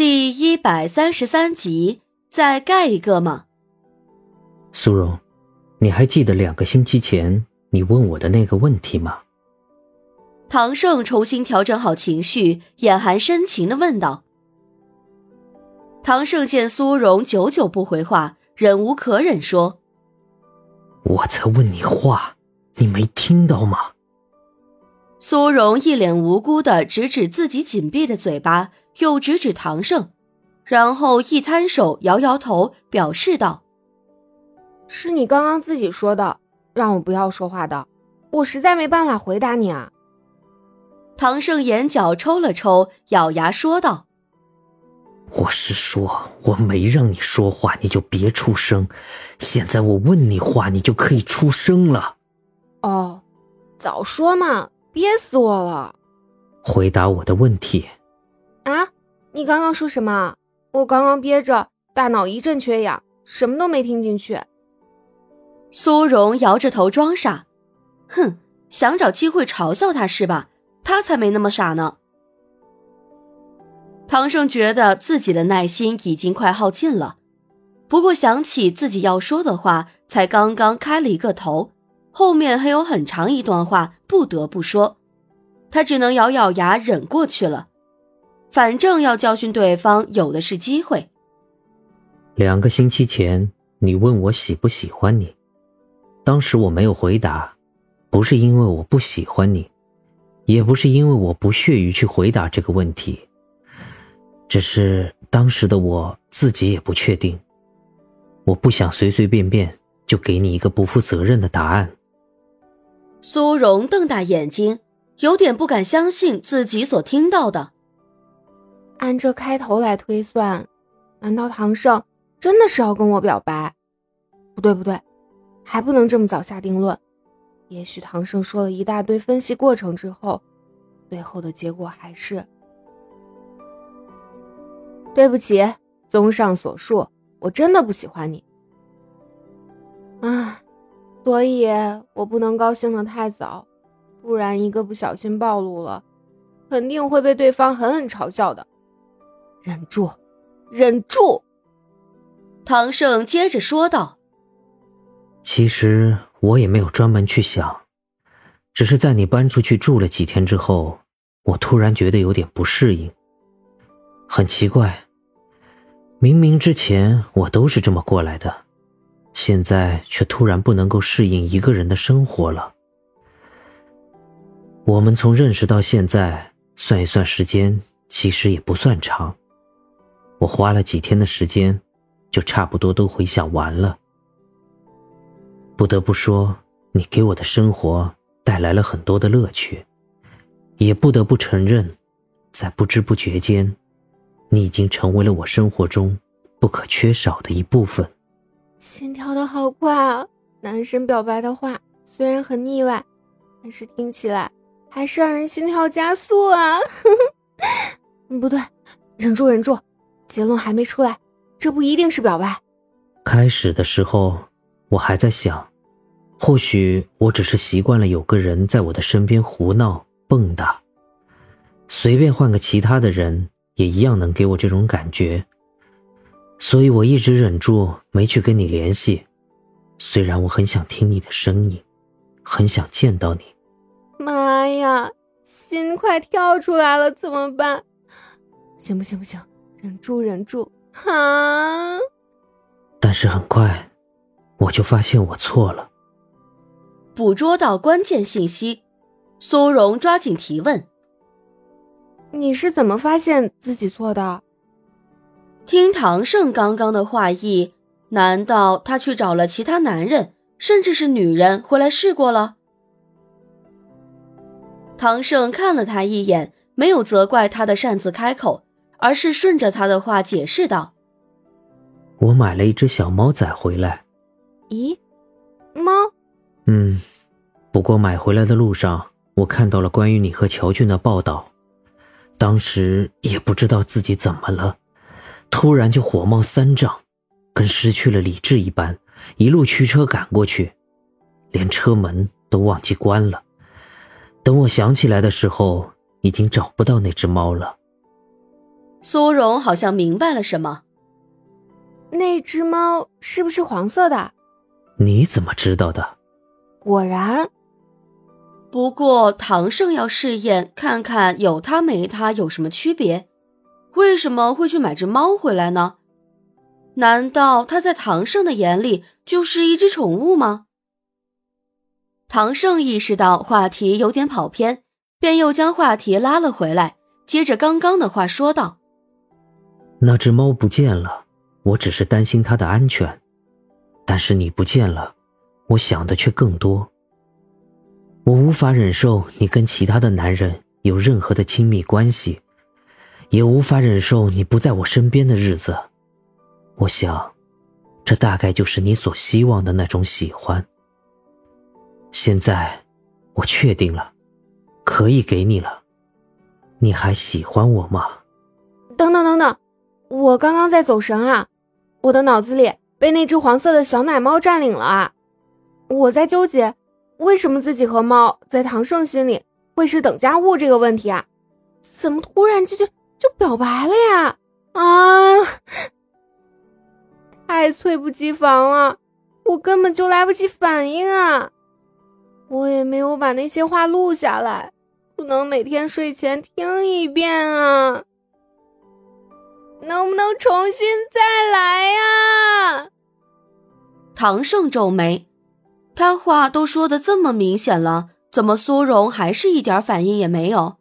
第一百三十三集，再盖一个吗？苏荣，你还记得两个星期前你问我的那个问题吗？唐盛重新调整好情绪，眼含深情的问道。唐盛见苏荣久久不回话，忍无可忍，说：“我在问你话，你没听到吗？”苏荣一脸无辜的指指自己紧闭的嘴巴。又指指唐盛，然后一摊手，摇摇头，表示道：“是你刚刚自己说的，让我不要说话的，我实在没办法回答你啊。”唐盛眼角抽了抽，咬牙说道：“我是说，我没让你说话，你就别出声。现在我问你话，你就可以出声了。”“哦，早说嘛，憋死我了。”“回答我的问题。”你刚刚说什么？我刚刚憋着，大脑一阵缺氧，什么都没听进去。苏荣摇着头装傻，哼，想找机会嘲笑他是吧？他才没那么傻呢。唐胜觉得自己的耐心已经快耗尽了，不过想起自己要说的话，才刚刚开了一个头，后面还有很长一段话不得不说，他只能咬咬牙忍过去了。反正要教训对方，有的是机会。两个星期前，你问我喜不喜欢你，当时我没有回答，不是因为我不喜欢你，也不是因为我不屑于去回答这个问题，只是当时的我自己也不确定，我不想随随便便就给你一个不负责任的答案。苏荣瞪大眼睛，有点不敢相信自己所听到的。按这开头来推算，难道唐盛真的是要跟我表白？不对不对，还不能这么早下定论。也许唐盛说了一大堆分析过程之后，最后的结果还是……对不起，综上所述，我真的不喜欢你。啊，所以我不能高兴的太早，不然一个不小心暴露了，肯定会被对方狠狠嘲笑的。忍住，忍住。唐盛接着说道：“其实我也没有专门去想，只是在你搬出去住了几天之后，我突然觉得有点不适应。很奇怪，明明之前我都是这么过来的，现在却突然不能够适应一个人的生活了。我们从认识到现在，算一算时间，其实也不算长。”我花了几天的时间，就差不多都回想完了。不得不说，你给我的生活带来了很多的乐趣，也不得不承认，在不知不觉间，你已经成为了我生活中不可缺少的一部分。心跳的好快啊！男生表白的话虽然很腻歪，但是听起来还是让人心跳加速啊！不对，忍住，忍住。结论还没出来，这不一定是表白。开始的时候，我还在想，或许我只是习惯了有个人在我的身边胡闹蹦跶，随便换个其他的人也一样能给我这种感觉，所以我一直忍住没去跟你联系。虽然我很想听你的声音，很想见到你。妈呀，心快跳出来了，怎么办？不行不行不行！忍住，忍住，啊！但是很快，我就发现我错了。捕捉到关键信息，苏荣抓紧提问：“你是怎么发现自己错的？”听唐盛刚刚的话意，难道他去找了其他男人，甚至是女人回来试过了？唐盛看了他一眼，没有责怪他的擅自开口。而是顺着他的话解释道：“我买了一只小猫仔回来。咦，猫？嗯，不过买回来的路上，我看到了关于你和乔俊的报道，当时也不知道自己怎么了，突然就火冒三丈，跟失去了理智一般，一路驱车赶过去，连车门都忘记关了。等我想起来的时候，已经找不到那只猫了。”苏荣好像明白了什么。那只猫是不是黄色的？你怎么知道的？果然。不过唐胜要试验看看有它没它有什么区别，为什么会去买只猫回来呢？难道它在唐胜的眼里就是一只宠物吗？唐胜意识到话题有点跑偏，便又将话题拉了回来，接着刚刚的话说道：“那只猫不见了，我只是担心它的安全，但是你不见了，我想的却更多。我无法忍受你跟其他的男人有任何的亲密关系，也无法忍受你不在我身边的日子。我想，这大概就是你所希望的那种喜欢。”现在，我确定了，可以给你了。你还喜欢我吗？等等等等，我刚刚在走神啊！我的脑子里被那只黄色的小奶猫占领了啊！我在纠结，为什么自己和猫在唐盛心里会是等价物这个问题啊？怎么突然就就就表白了呀？啊！太猝不及防了，我根本就来不及反应啊！我也没有把那些话录下来，不能每天睡前听一遍啊！能不能重新再来呀？唐盛皱眉，他话都说的这么明显了，怎么苏荣还是一点反应也没有？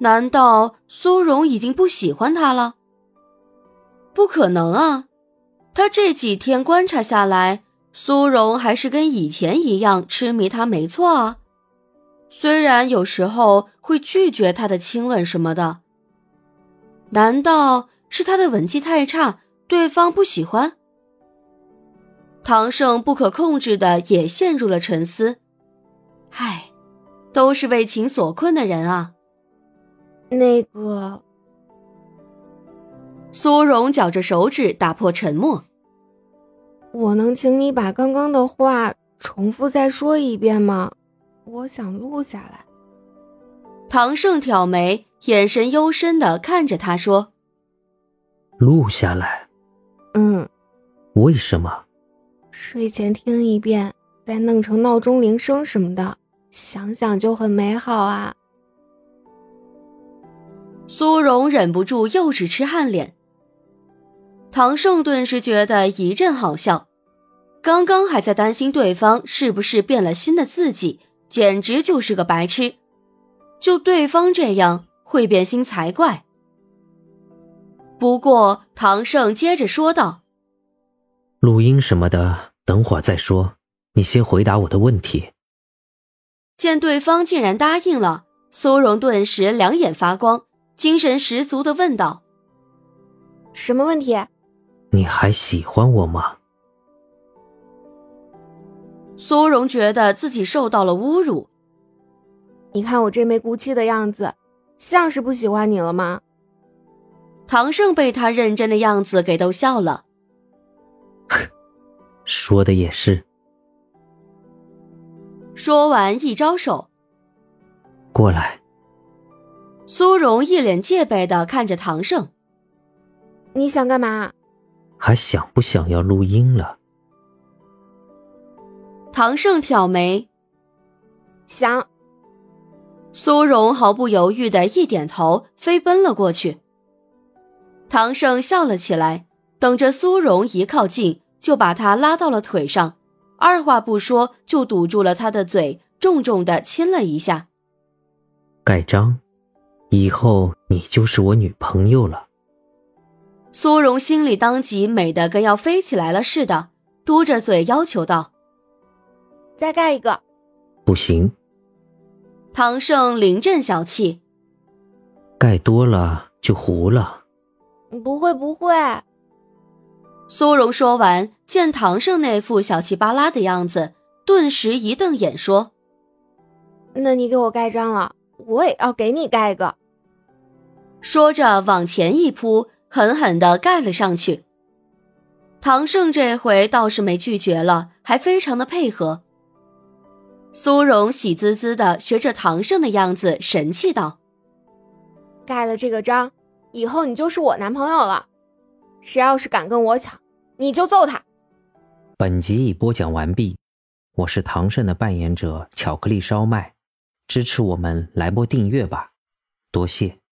难道苏荣已经不喜欢他了？不可能啊！他这几天观察下来。苏荣还是跟以前一样痴迷他，没错啊。虽然有时候会拒绝他的亲吻什么的，难道是他的吻技太差，对方不喜欢？唐盛不可控制的也陷入了沉思。唉，都是为情所困的人啊。那个，苏荣绞着手指打破沉默。我能请你把刚刚的话重复再说一遍吗？我想录下来。唐盛挑眉，眼神幽深的看着他说：“录下来。”“嗯。”“为什么？”“睡前听一遍，再弄成闹钟铃声什么的，想想就很美好啊。”苏荣忍不住又是痴汉脸。唐胜顿时觉得一阵好笑，刚刚还在担心对方是不是变了心的自己，简直就是个白痴。就对方这样会变心才怪。不过唐胜接着说道：“录音什么的，等会儿再说，你先回答我的问题。”见对方竟然答应了，苏荣顿时两眼发光，精神十足的问道：“什么问题？”你还喜欢我吗？苏荣觉得自己受到了侮辱。你看我这没骨气的样子，像是不喜欢你了吗？唐盛被他认真的样子给逗笑了。说的也是。说完一招手，过来。苏荣一脸戒备的看着唐盛。你想干嘛？还想不想要录音了？唐盛挑眉，想。苏荣毫不犹豫的一点头，飞奔了过去。唐胜笑了起来，等着苏荣一靠近，就把他拉到了腿上，二话不说就堵住了他的嘴，重重的亲了一下。盖章，以后你就是我女朋友了。苏荣心里当即美得跟要飞起来了似的，嘟着嘴要求道：“再盖一个。”“不行。”唐胜临阵小气：“盖多了就糊了。”“不会不会。”苏荣说完，见唐胜那副小气巴拉的样子，顿时一瞪眼说：“那你给我盖章了，我也要给你盖一个。”说着往前一扑。狠狠的盖了上去。唐胜这回倒是没拒绝了，还非常的配合。苏荣喜滋滋的学着唐胜的样子，神气道：“盖了这个章，以后你就是我男朋友了。谁要是敢跟我抢，你就揍他。本集已播讲完毕，我是唐胜的扮演者巧克力烧麦，支持我们来波订阅吧，多谢。